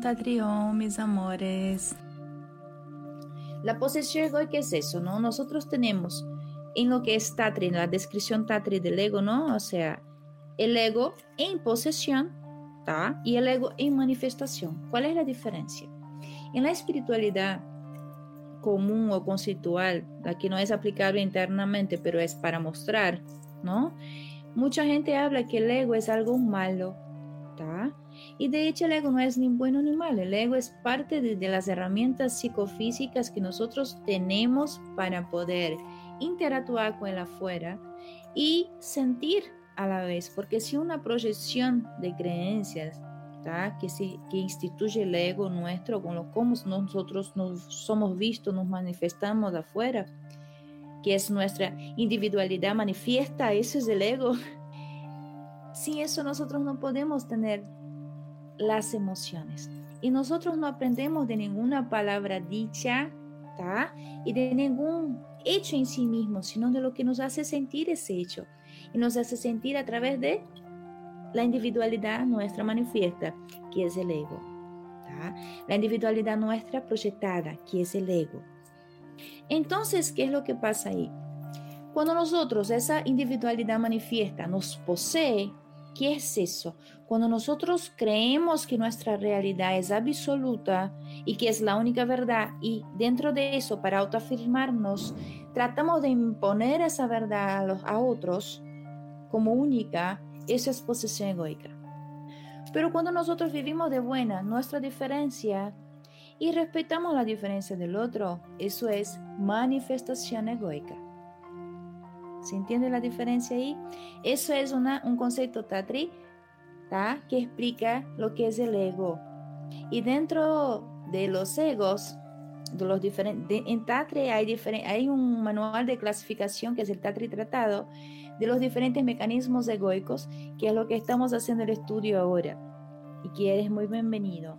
Tatrión, mis amores. La posesión egoica es eso, ¿no? Nosotros tenemos en lo que es Tatri, la descripción Tatri del ego, ¿no? O sea, el ego en posesión, ¿tá? Y el ego en manifestación. ¿Cuál es la diferencia? En la espiritualidad común o conceptual, la que no es aplicable internamente, pero es para mostrar, ¿no? Mucha gente habla que el ego es algo malo, ¿tá? Y de hecho el ego no es ni bueno ni malo, el ego es parte de, las herramientas psicofísicas que nosotros tenemos para poder interactuar con el afuera y sentir a la vez, porque si una proyección de creencias que, se, que instituye el ego nuestro, con lo como nosotros nos somos vistos, nos manifestamos afuera, que es nuestra individualidad manifiesta, eso es el ego. Sin eso nosotros no podemos tener las emociones. Y nosotros no aprendemos de ninguna palabra dicha, ¿tá? Y de ningún hecho en sí mismo, sino de lo que nos hace sentir ese hecho. Y nos hace sentir a través de la individualidad nuestra manifiesta, que es el ego. La individualidad nuestra proyectada, que es el ego. Entonces, ¿qué es lo que pasa ahí? Cuando nosotros, esa individualidad manifiesta, nos posee, ¿qué es eso? Cuando nosotros creemos que nuestra realidad es absoluta y que es la única verdad, y dentro de eso, para autoafirmarnos, tratamos de imponer esa verdad a, otros como única, eso es posesión egoica. Pero cuando nosotros vivimos de buena nuestra diferencia y respetamos la diferencia del otro, eso es manifestación egoica. ¿Se entiende la diferencia ahí? Eso es un concepto tatri que explica lo que es el ego. Y dentro de los egos, de los diferentes, en Tatri hay, hay un manual de clasificación que es el Tatri Tratado de los diferentes mecanismos egoicos, que es lo que estamos haciendo el estudio ahora. Y que eres muy bienvenido.